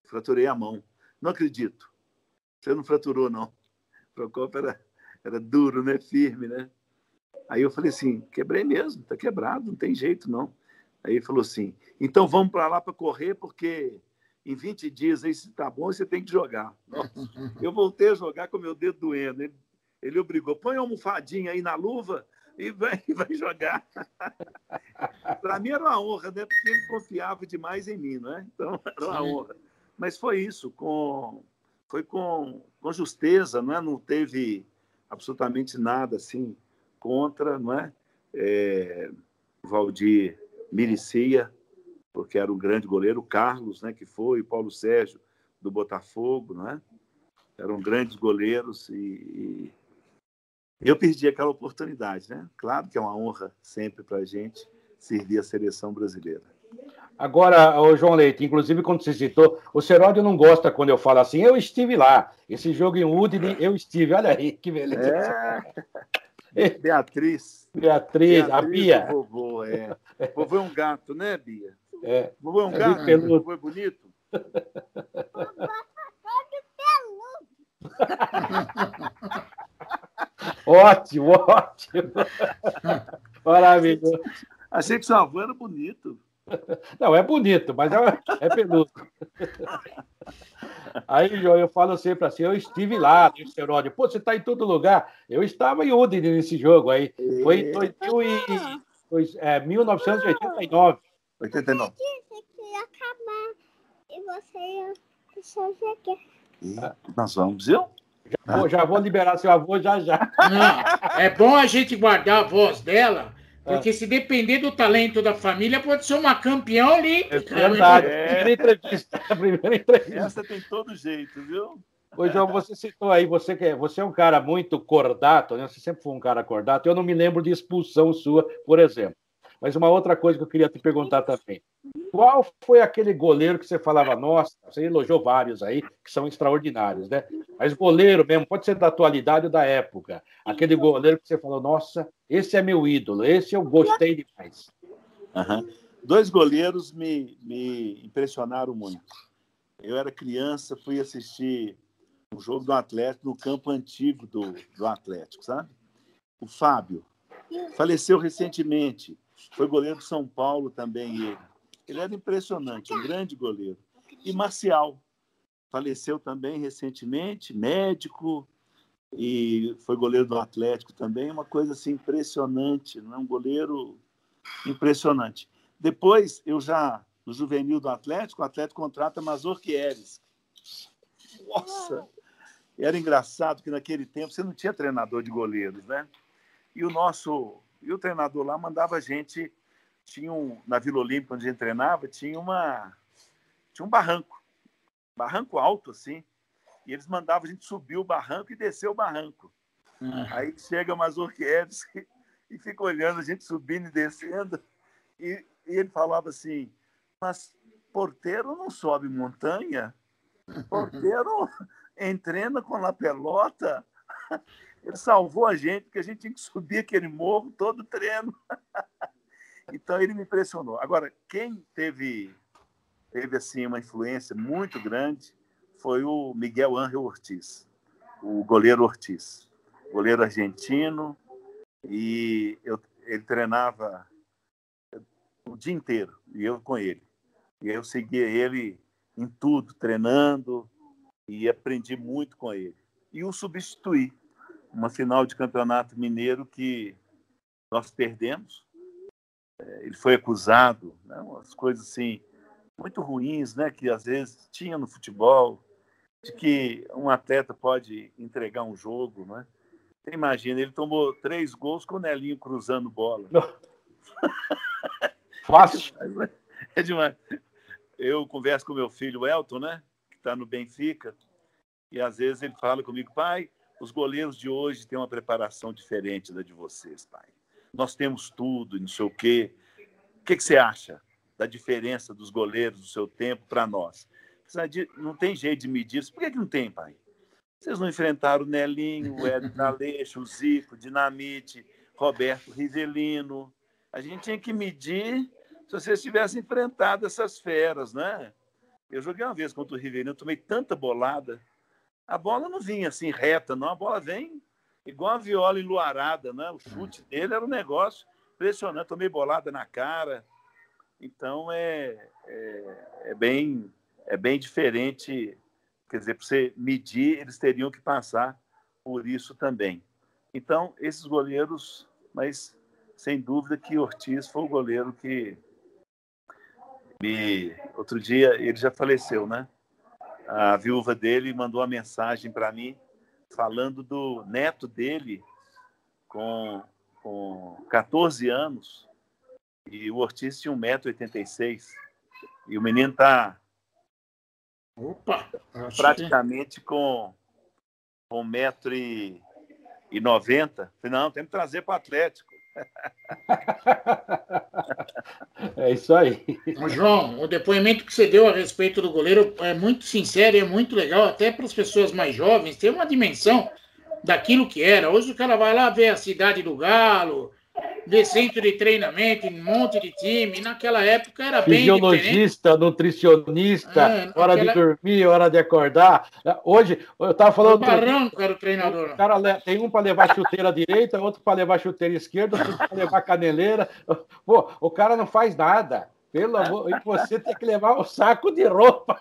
fraturei a mão. Não acredito. Você não fraturou, não. Procopio era, era duro, né? Firme, né? Aí eu falei assim, quebrei mesmo, tá quebrado, não tem jeito, não. Aí ele falou assim, então vamos para lá para correr, porque em 20 dias aí, se tá bom, você tem que jogar. Nossa, *laughs* eu voltei a jogar com meu dedo doendo. Ele, ele obrigou, põe uma almofadinha aí na luva e vai, *laughs* vai jogar. Para mim era uma honra, né? Porque ele confiava demais em mim, né? Então era uma Sim. honra. Mas foi isso, com, foi com, com justeza, não é? Não teve absolutamente nada assim contra, não é? é Valdir Miricia, porque era um grande goleiro, o Carlos, né, que foi, o Paulo Sérgio do Botafogo, não é? Eram grandes goleiros e, eu perdi aquela oportunidade, né? Claro que é uma honra sempre para a gente servir a seleção brasileira. Agora, o João Leite, inclusive quando você citou, o Seródio não gosta quando eu falo assim, eu estive lá. Esse jogo em Udine, eu estive. Olha aí, que beleza. É. Beatriz. *laughs* Beatriz, Beatriz a Bia. Vovô, é. *laughs* Vovô é um gato, né, Bia? É. Vovô é um é gato, né? vovô é bonito. *laughs* Ótimo, ótimo. Maravilhoso. Achei que seu avô era bonito. Não, é bonito, mas é, é peludo. Aí, João, eu falo sempre assim, eu estive lá no Esteródio. Pô, você está em todo lugar. Eu estava em Udine nesse jogo aí. Foi em 2000 e, é, 1989. 89. acabar e você deixa eu ver aqui. nós vamos, viu? Já vou, já vou liberar seu avô já já. Não, é bom a gente guardar a voz dela, porque é. se depender do talento da família, pode ser uma campeã ali. É verdade. É. Primeira entrevista. *laughs* Primeira entrevista. Essa tem todo jeito, viu? Ô, João, você citou aí, você, que é, você é um cara muito cordato, né? Você sempre foi um cara cordato. Eu não me lembro de expulsão sua, por exemplo. Mas uma outra coisa que eu queria te perguntar também. Qual foi aquele goleiro que você falava, nossa, você elogiou vários aí, que são extraordinários, né? Mas goleiro mesmo, pode ser da atualidade ou da época. Aquele goleiro que você falou, nossa, esse é meu ídolo, esse eu gostei demais. Uhum. Dois goleiros me, me impressionaram muito. Eu era criança, fui assistir um jogo do Atlético no campo antigo do, do Atlético, sabe? O Fábio faleceu recentemente. Foi goleiro do São Paulo também ele. Ele era impressionante, um grande goleiro. E Marcial faleceu também recentemente, médico e foi goleiro do Atlético também, uma coisa assim impressionante, não é um goleiro impressionante. Depois eu já no juvenil do Atlético, o Atlético contrata Mazor Quieres. Nossa, era engraçado que naquele tempo você não tinha treinador de goleiros, né? E o nosso e o treinador lá mandava a gente. Tinha um, na Vila Olímpica, onde a gente treinava, tinha, uma, tinha um barranco. Barranco alto, assim. E eles mandavam a gente subir o barranco e descer o barranco. Uhum. Aí chega o Mazurkiewicz *laughs* e fica olhando a gente subindo e descendo. E, e ele falava assim: Mas porteiro não sobe montanha? *laughs* Porteiro *laughs* entrena com a pelota? Ele salvou a gente, porque a gente tinha que subir aquele morro todo treino. *laughs* então ele me impressionou. Agora, quem teve teve assim uma influência muito grande foi o Miguel Ángel Ortiz, o goleiro Ortiz, goleiro argentino, e eu, ele treinava o dia inteiro, e eu com ele. E eu seguia ele em tudo, treinando, e aprendi muito com ele. E o substituí uma final de campeonato mineiro que nós perdemos. É, ele foi acusado, né, umas coisas assim muito ruins, né, que às vezes tinha no futebol, de que um atleta pode entregar um jogo, né? Você imagina, ele tomou três gols com o Nelinho cruzando bola. Fácil. *laughs* É demais. Eu converso com meu filho Elton, né? Que está no Benfica, e às vezes ele fala comigo, pai, os goleiros de hoje têm uma preparação diferente da de vocês, pai. Nós temos tudo, não sei o quê. O que, que você acha da diferença dos goleiros do seu tempo para nós? Não tem jeito de medir isso. Por que, que não tem, pai? Vocês não enfrentaram o Nelinho, o Edson Aleixo, o Zico, o Dinamite, Roberto Rivelino. A gente tinha que medir se vocês tivessem enfrentado essas feras, né? Eu joguei uma vez contra o Riveirinho, tomei tanta bolada. A bola não vinha assim reta, não. A bola vem igual a viola enluarada, né? O chute dele era um negócio impressionante. Tomei bolada na cara. Então é, é, é bem é bem diferente. Quer dizer, para você medir, eles teriam que passar por isso também. Então, esses goleiros, mas sem dúvida que Ortiz foi o goleiro que me. Outro dia, ele já faleceu, né? A viúva dele mandou uma mensagem para mim falando do neto dele com, com 14 anos e o Ortiz tinha 1,86m. E o menino está praticamente com, com 1,90m. Não, tem que trazer para o Atlético. É isso aí. João, o depoimento que você deu a respeito do goleiro é muito sincero e é muito legal, até para as pessoas mais jovens, ter uma dimensão daquilo que era. Hoje o cara vai lá ver a cidade do Galo, ver centro de treinamento, um monte de time. Naquela época era bem Fisiologista, nutricionista, é, hora de dormir, hora de acordar. Hoje, eu estava falando... O Barranco era o treinador. O cara, tem um para levar chuteira *laughs* direita, outro para levar chuteira esquerda, outro para levar caneleira. Pô, o cara não faz nada. Pelo amor, e você tem que levar o um saco de roupa.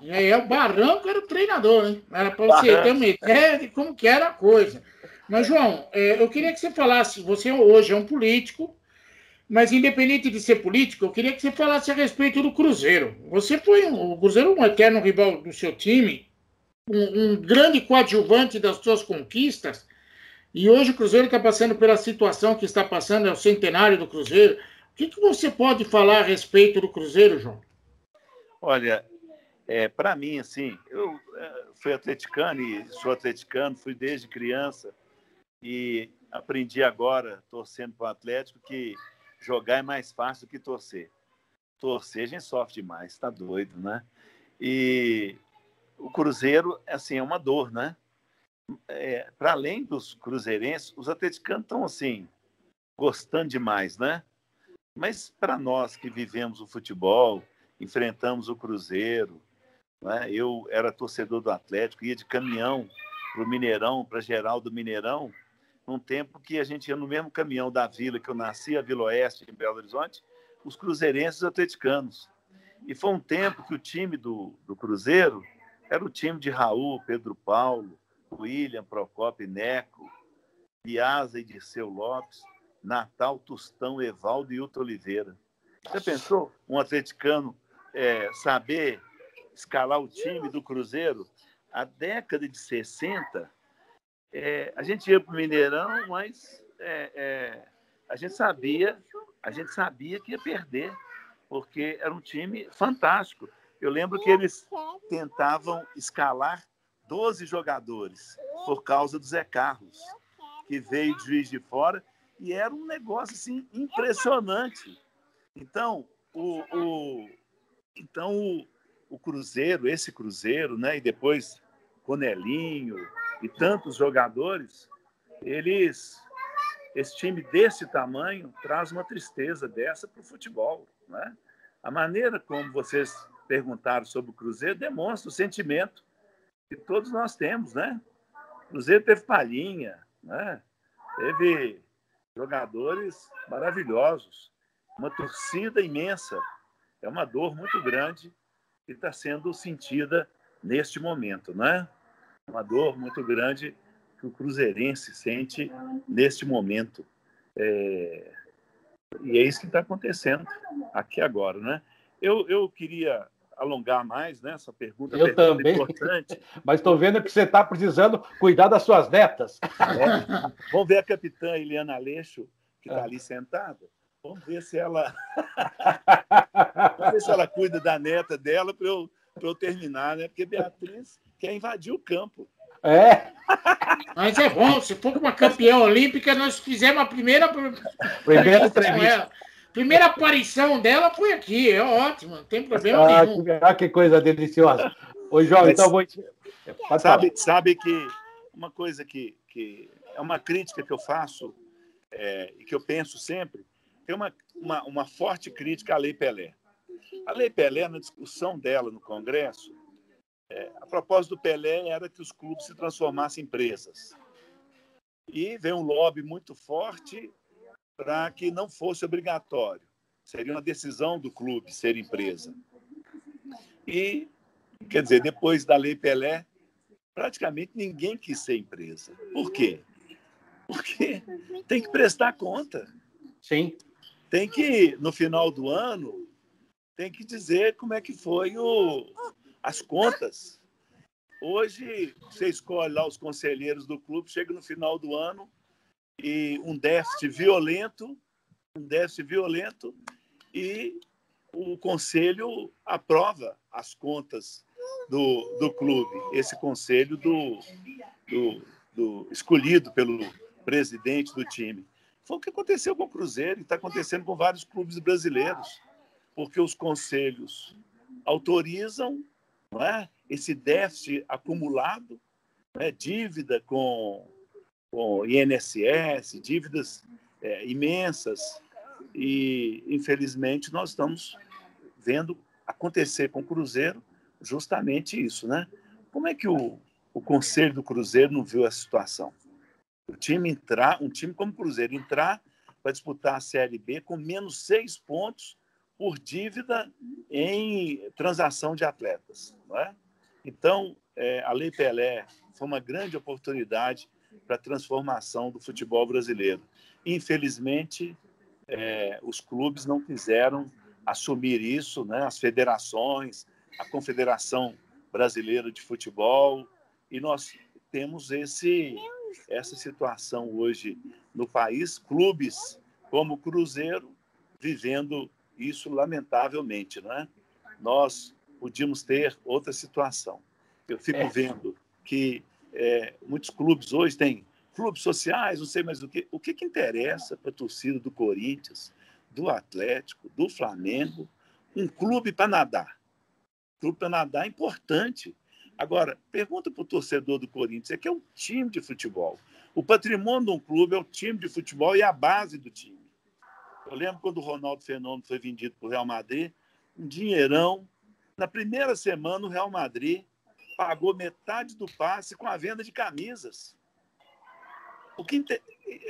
Aí, o Barranco era o treinador, hein? Era para você ter uma ideia de como que era a coisa. Mas, João, é, eu queria que você falasse, você hoje é um político, mas independente de ser político, eu queria que você falasse a respeito do Cruzeiro. Você foi um, o Cruzeiro é um eterno rival do seu time, um, um grande coadjuvante das suas conquistas, e hoje o Cruzeiro está passando pela situação que está passando, é o centenário do Cruzeiro. O que, que você pode falar a respeito do Cruzeiro, João? Olha, é, para mim, assim, eu é, fui atleticano e sou atleticano, fui desde criança e aprendi agora, torcendo para o Atlético, que jogar é mais fácil do que torcer. Torcer a gente sofre demais, está doido, né? E o Cruzeiro, assim, é uma dor, né? É, para além dos cruzeirenses, os atleticanos estão, assim, gostando demais, né? Mas para nós que vivemos o futebol, enfrentamos o Cruzeiro, né? eu era torcedor do Atlético, ia de caminhão para o Mineirão, para geral do Mineirão, num tempo que a gente ia no mesmo caminhão da vila que eu nasci, a Vila Oeste, em Belo Horizonte, os cruzeirenses atleticanos. E foi um tempo que o time do, do Cruzeiro era o time de Raul, Pedro Paulo, William, Procopio, Neco, Piazza e Dirceu Lopes, Natal, Tostão, Evaldo e Hilton Oliveira. Você pensou um atleticano é, saber escalar o time do Cruzeiro? A década de 60, é, a gente ia para o Mineirão, mas é, é, a gente sabia, a gente sabia que ia perder, porque era um time fantástico. Eu lembro que eles tentavam escalar 12 jogadores por causa do Zé Carlos, que veio de Juiz de Fora, e era um negócio assim impressionante. Então, o, o então o, o Cruzeiro, esse Cruzeiro, né, e depois Conelinho, e tantos jogadores, eles esse time desse tamanho traz uma tristeza dessa para o futebol, né? A maneira como vocês perguntaram sobre o Cruzeiro demonstra o sentimento que todos nós temos, né? O Cruzeiro teve palhinha, né? Teve jogadores maravilhosos, uma torcida imensa. É uma dor muito grande que está sendo sentida neste momento, né? Uma dor muito grande que o cruzeirense sente neste momento. É... E é isso que está acontecendo aqui agora, né? Eu, eu queria alongar mais nessa né, pergunta. Eu pergunta também. Importante. *laughs* Mas estou vendo que você está precisando cuidar das suas netas. É. Vamos ver a capitã Eliana Aleixo, que está ali sentada. Vamos ver se ela. *laughs* Vamos ver se ela cuida da neta dela para eu, eu terminar, né? Porque Beatriz quer invadir o campo. É. Mas é bom, se for uma campeã olímpica, nós fizemos a primeira. *laughs* Primeira entrevista. Primeira aparição dela foi aqui, é ótimo, não tem problema ah, nenhum. Que, ah, que coisa deliciosa. Ô, João, Mas, então vou. Sabe, sabe que uma coisa que, que é uma crítica que eu faço é, e que eu penso sempre, tem uma, uma, uma forte crítica à Lei Pelé. A Lei Pelé, na discussão dela no Congresso, é, a proposta do Pelé era que os clubes se transformassem em empresas. E veio um lobby muito forte para que não fosse obrigatório. Seria uma decisão do clube ser empresa. E, quer dizer, depois da Lei Pelé, praticamente ninguém quis ser empresa. Por quê? Porque tem que prestar conta. Sim. Tem que, no final do ano, tem que dizer como é que foi o, as contas. Hoje, você escolhe lá os conselheiros do clube, chega no final do ano e um déficit violento, um déficit violento, e o conselho aprova as contas do, do clube, esse conselho do, do, do escolhido pelo presidente do time. Foi o que aconteceu com o Cruzeiro e está acontecendo com vários clubes brasileiros, porque os conselhos autorizam é, esse déficit acumulado, né, dívida com, com INSS, dívidas é, imensas, e infelizmente nós estamos vendo acontecer com o Cruzeiro justamente isso, né? Como é que o, o conselho do Cruzeiro não viu essa situação? O time entrar, um time como o Cruzeiro entrar para disputar a Série B com menos seis pontos por dívida em transação de atletas. Não é? Então, é, a Lei Pelé foi uma grande oportunidade para a transformação do futebol brasileiro. Infelizmente, é, os clubes não quiseram assumir isso, né? as federações, a Confederação Brasileira de Futebol, e nós temos esse essa situação hoje no país, clubes como o Cruzeiro vivendo isso lamentavelmente, não é? Nós podíamos ter outra situação. Eu fico é. vendo que é, muitos clubes hoje têm clubes sociais, não sei mais o que. O que, que interessa para a torcida do Corinthians, do Atlético, do Flamengo? Um clube para nadar. clube para nadar é importante. Agora, pergunta para o torcedor do Corinthians, é que é um time de futebol. O patrimônio de um clube é o time de futebol e a base do time. Eu lembro quando o Ronaldo Fenômeno foi vendido para o Real Madrid, um dinheirão. Na primeira semana, o Real Madrid pagou metade do passe com a venda de camisas. O que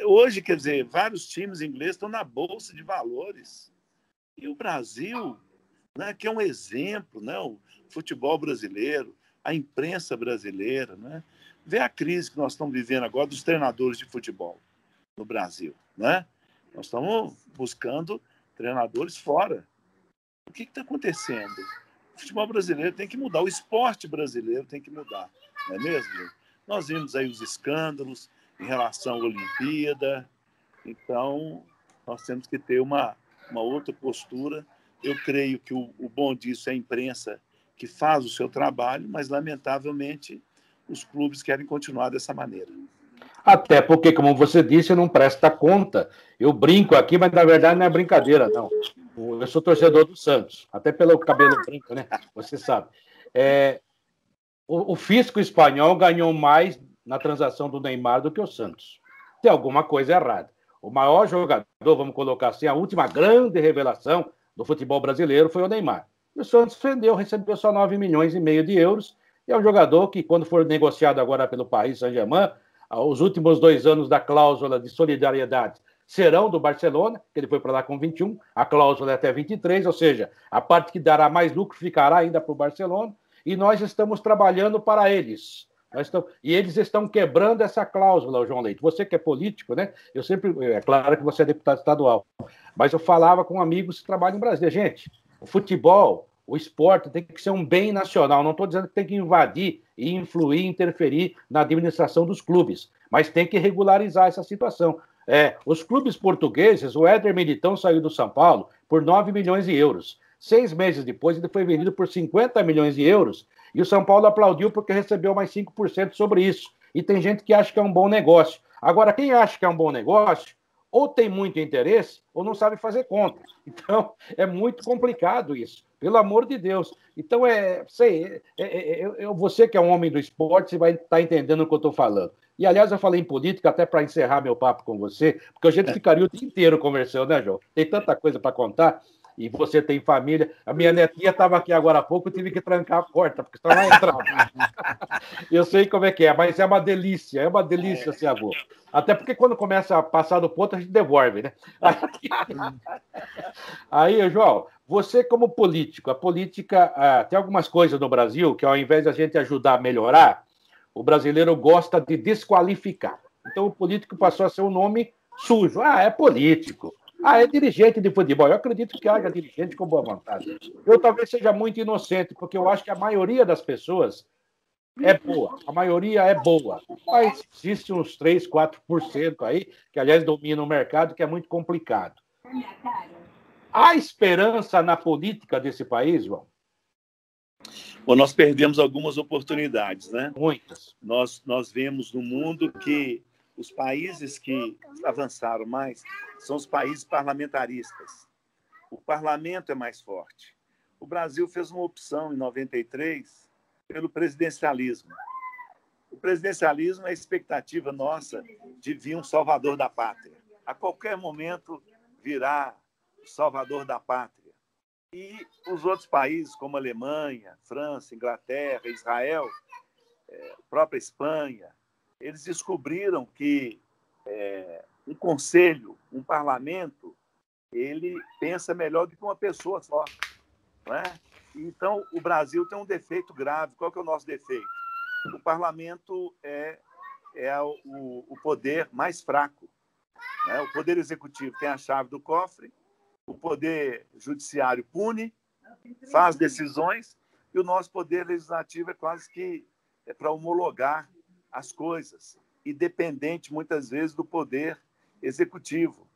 hoje, quer dizer, vários times ingleses estão na bolsa de valores. E o Brasil, né, que é um exemplo, né, o futebol brasileiro, a imprensa brasileira, né? Vê a crise que nós estamos vivendo agora dos treinadores de futebol no Brasil, né? Nós estamos buscando treinadores fora. O que está acontecendo? O futebol brasileiro tem que mudar, o esporte brasileiro tem que mudar, não é mesmo? Nós vimos aí os escândalos em relação à Olimpíada, então nós temos que ter uma, uma outra postura. Eu creio que o, o bom disso é a imprensa que faz o seu trabalho, mas lamentavelmente os clubes querem continuar dessa maneira. Até porque, como você disse, não presta conta. Eu brinco aqui, mas na verdade não é brincadeira, não. Eu sou torcedor do Santos, até pelo cabelo branco, né? Você sabe. É, o, o fisco espanhol ganhou mais na transação do Neymar do que o Santos. Tem alguma coisa errada. O maior jogador, vamos colocar assim, a última grande revelação do futebol brasileiro foi o Neymar. E o Santos vendeu, recebeu só 9 milhões e meio de euros. E é um jogador que, quando for negociado agora pelo Paris Saint-Germain, os últimos dois anos da cláusula de solidariedade serão do Barcelona, que ele foi para lá com 21, a cláusula é até 23, ou seja, a parte que dará mais lucro ficará ainda para o Barcelona, e nós estamos trabalhando para eles. Estamos... E eles estão quebrando essa cláusula, João Leite. Você que é político, né? Eu sempre. É claro que você é deputado estadual, mas eu falava com amigos que trabalham em Brasília. Gente, o futebol o esporte tem que ser um bem nacional. Não estou dizendo que tem que invadir e influir, interferir na administração dos clubes, mas tem que regularizar essa situação. É, os clubes portugueses, o Éder Militão saiu do São Paulo por 9 milhões de euros. Seis meses depois, ele foi vendido por 50 milhões de euros e o São Paulo aplaudiu porque recebeu mais 5% sobre isso. E tem gente que acha que é um bom negócio. Agora, quem acha que é um bom negócio, ou tem muito interesse ou não sabe fazer conta. *laughs* Então, é muito complicado isso, pelo amor de Deus. Então, é, sei, é, é, é, é você que é um homem do esporte, você vai estar tá entendendo o que eu estou falando. E, aliás, eu falei em política até para encerrar meu papo com você, porque a gente é. ficaria o dia inteiro conversando, né, João? Tem tanta coisa para contar. E você tem família. A minha netinha estava aqui agora há pouco, eu tive que trancar a porta, porque está na entrada. eu sei como é que é, mas é uma delícia, é uma delícia ser avô. Até porque quando começa a passar do ponto, a gente devolve, né? *laughs* Aí, João, você como político, a política ah, tem algumas coisas no Brasil que ao invés de a gente ajudar a melhorar, o brasileiro gosta de desqualificar. Então o político passou a ser um nome sujo. Ah, é político. Ah, é dirigente de futebol. Eu acredito que haja dirigente com boa vontade. Eu talvez seja muito inocente, porque eu acho que a maioria das pessoas é boa. A maioria é boa. Mas existe uns 3, 4% aí, que aliás domina o mercado, que é muito complicado. Há esperança na política desse país, João? Bom, nós perdemos algumas oportunidades, né? Muitas. Nós, nós vemos no mundo que os países que avançaram mais são os países parlamentaristas. O parlamento é mais forte. O Brasil fez uma opção em 93 pelo presidencialismo. O presidencialismo é a expectativa nossa de vir um salvador da pátria. A qualquer momento virá o salvador da pátria. E os outros países, como Alemanha, França, Inglaterra, Israel, é, própria Espanha, eles descobriram que é, um conselho, um parlamento, ele pensa melhor do que uma pessoa só. Não é? Então, o Brasil tem um defeito grave. Qual que é o nosso defeito? O parlamento é, é o, o poder mais fraco. Né? O poder executivo tem a chave do cofre, o poder judiciário pune, faz decisões, e o nosso poder legislativo é quase que é para homologar as coisas, independente muitas vezes do poder executivo.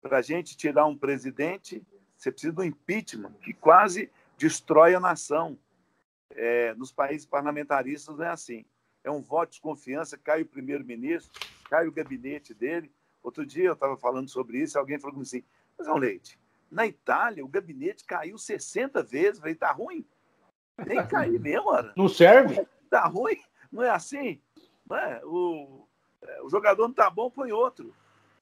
Para a gente tirar um presidente, você precisa do impeachment, que quase destrói a nação. É, nos países parlamentaristas não é assim. É um voto de confiança, cai o primeiro-ministro, cai o gabinete dele. Outro dia eu estava falando sobre isso, alguém falou assim, mas, João Leite, na Itália o gabinete caiu 60 vezes, falei, tá ruim? Nem cair mesmo, mano. Não serve? Tá ruim? Não é assim? Né? O, é, o jogador não está bom, põe outro.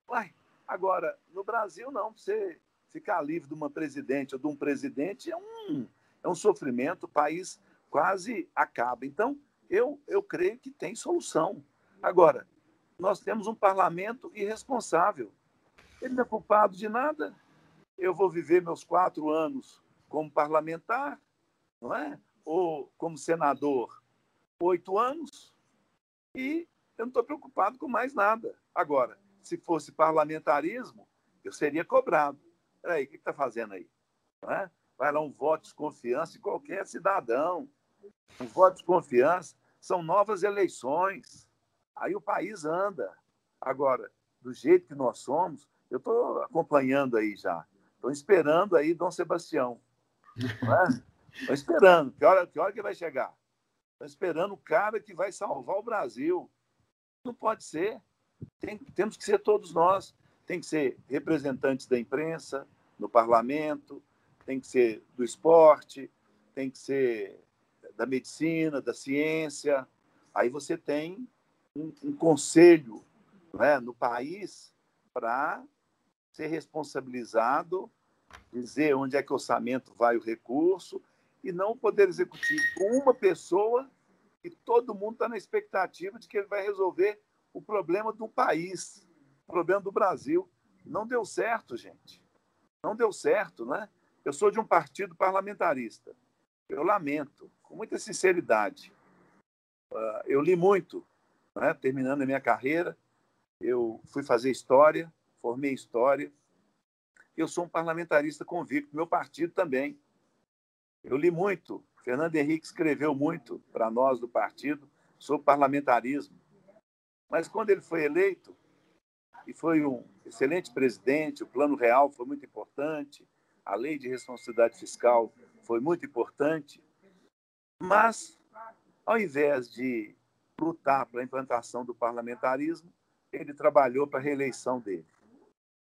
Uai, agora, no Brasil, não. Você ficar livre de uma presidente ou de um presidente é um, é um sofrimento, o país quase acaba. Então, eu, eu creio que tem solução. Agora, nós temos um parlamento irresponsável. Ele não é culpado de nada. Eu vou viver meus quatro anos como parlamentar, não é? Ou como senador, oito anos e eu não estou preocupado com mais nada. Agora, se fosse parlamentarismo, eu seria cobrado. Peraí, o que está fazendo aí? É? Vai lá um voto de confiança de qualquer cidadão. Um voto de confiança são novas eleições. Aí o país anda. Agora, do jeito que nós somos, eu estou acompanhando aí já. Estou esperando aí Dom Sebastião. Estou é? esperando. Que hora, que hora que vai chegar? Está esperando o cara que vai salvar o Brasil. Não pode ser. Tem, temos que ser todos nós. Tem que ser representantes da imprensa, no parlamento, tem que ser do esporte, tem que ser da medicina, da ciência. Aí você tem um, um conselho né, no país para ser responsabilizado, dizer onde é que o orçamento vai o recurso e não o Poder Executivo com uma pessoa e todo mundo está na expectativa de que ele vai resolver o problema do país, o problema do Brasil. Não deu certo, gente. Não deu certo, né? Eu sou de um partido parlamentarista. Eu lamento, com muita sinceridade. Ah, eu li muito, né? terminando a minha carreira. Eu fui fazer história, formei história. Eu sou um parlamentarista convicto, meu partido também. Eu li muito. Fernando Henrique escreveu muito para nós do partido sobre parlamentarismo. Mas quando ele foi eleito, e foi um excelente presidente, o Plano Real foi muito importante, a Lei de Responsabilidade Fiscal foi muito importante, mas, ao invés de lutar pela implantação do parlamentarismo, ele trabalhou para a reeleição dele.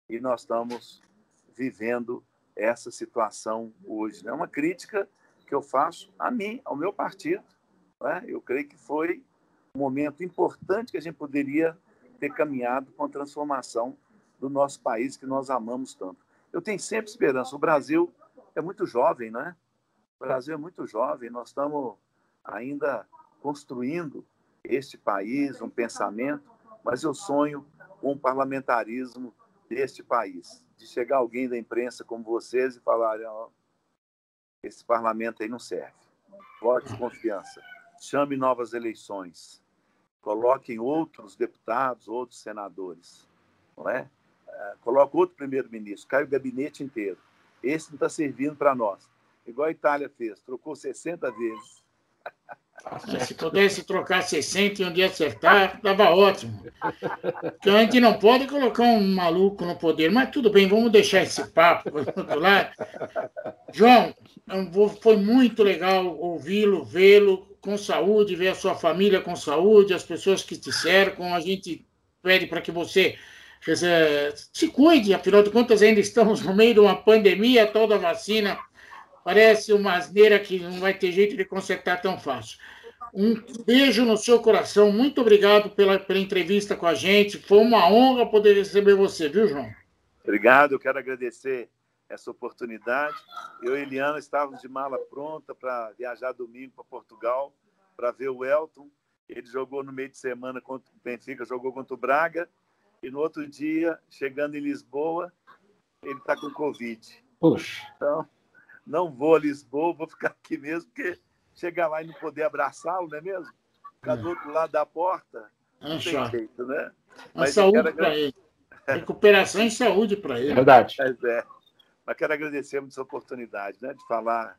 E nós estamos vivendo essa situação hoje. É né? uma crítica que eu faço a mim, ao meu partido. Né? Eu creio que foi um momento importante que a gente poderia ter caminhado com a transformação do nosso país que nós amamos tanto. Eu tenho sempre esperança. O Brasil é muito jovem, né? O Brasil é muito jovem, nós estamos ainda construindo este país, um pensamento, mas eu sonho com o parlamentarismo deste país, de chegar alguém da imprensa como vocês e falar, oh, esse parlamento aí não serve. Vote confiança. Chame novas eleições. Coloquem outros deputados, outros senadores. Não é? é coloque outro primeiro-ministro, cai o gabinete inteiro. Esse não está servindo para nós. Igual a Itália fez, trocou 60 vezes. Se pudesse trocar 60 e um dia acertar, dava ótimo. Porque a gente não pode colocar um maluco no poder, mas tudo bem, vamos deixar esse papo do lado. João, foi muito legal ouvi-lo, vê-lo com saúde, ver a sua família com saúde, as pessoas que te cercam. A gente pede para que você se cuide, afinal de contas, ainda estamos no meio de uma pandemia, toda vacina parece uma asneira que não vai ter jeito de consertar tão fácil. Um beijo no seu coração, muito obrigado pela, pela entrevista com a gente. Foi uma honra poder receber você, viu, João? Obrigado, eu quero agradecer essa oportunidade. Eu e Eliana estávamos de mala pronta para viajar domingo para Portugal para ver o Elton. Ele jogou no meio de semana contra o Benfica, jogou contra o Braga. E no outro dia, chegando em Lisboa, ele está com Covid. Puxa. Então, não vou a Lisboa, vou ficar aqui mesmo, porque chegar lá e não poder abraçá-lo, não é mesmo? Ficar do outro lado da porta, não tem jeito, né? Mas saúde quero... para ele. Recuperação e saúde para ele. Verdade. Mas, é. Mas quero agradecer muito essa oportunidade né, de falar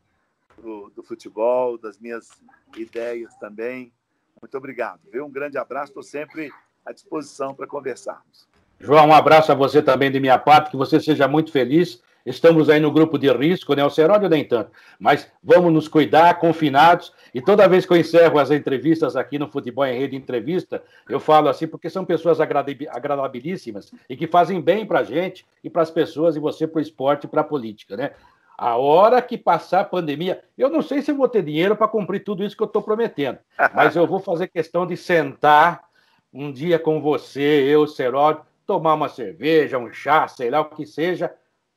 do, do, futebol, das minhas ideias também. Muito obrigado. Viu? Um grande abraço, estou sempre à disposição para conversarmos. João, um abraço a você também de minha parte, que você seja muito feliz Estamos aí no grupo de risco, né? O Seródio nem tanto. Mas vamos nos cuidar, confinados. E toda vez que eu encerro as entrevistas aqui no Futebol em Rede Entrevista, eu falo assim, porque são pessoas agradabilíssimas e que fazem bem para a gente e para as pessoas, e você para o esporte e para a política, né? A hora que passar a pandemia, eu não sei se vou ter dinheiro para cumprir tudo isso que eu estou prometendo, *laughs* mas eu vou fazer questão de sentar um dia com você, eu, Seródio, tomar uma cerveja, um chá, sei lá o que seja,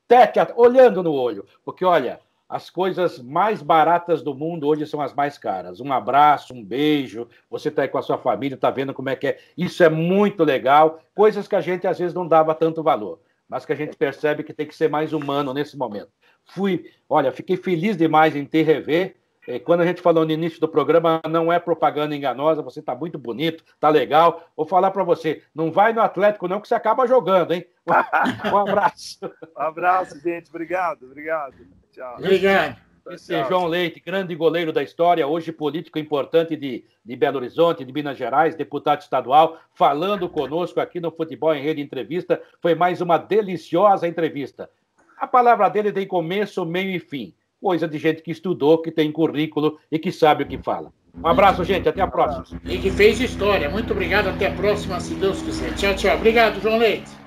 tete, olhando no olho. Porque, olha, as coisas mais baratas do mundo hoje são as mais caras. Um abraço, um beijo, você está aí com a sua família, está vendo como é que é. Isso é muito legal. Coisas que a gente às vezes não dava tanto valor, mas que a gente percebe que tem que ser mais humano nesse momento. Fui, olha, fiquei feliz demais em ter rever quando a gente falou no início do programa, não é propaganda enganosa, você está muito bonito, está legal. Vou falar para você, não vai no Atlético não, que você acaba jogando, hein? *laughs* Um abraço. um abraço, gente. Obrigado, obrigado. Tchau. Obrigado. Esse é João Leite, grande goleiro da história, hoje político importante de, de Belo Horizonte, de Minas Gerais, deputado estadual, falando conosco aqui no Futebol em Rede Entrevista. Foi mais uma deliciosa entrevista. A palavra dele tem começo, meio e fim coisa de gente que estudou, que tem currículo e que sabe o que fala. Um abraço, gente. Até a próxima. E que fez história. Muito obrigado. Até a próxima, se Deus quiser. Tchau, tchau. Obrigado, João Leite.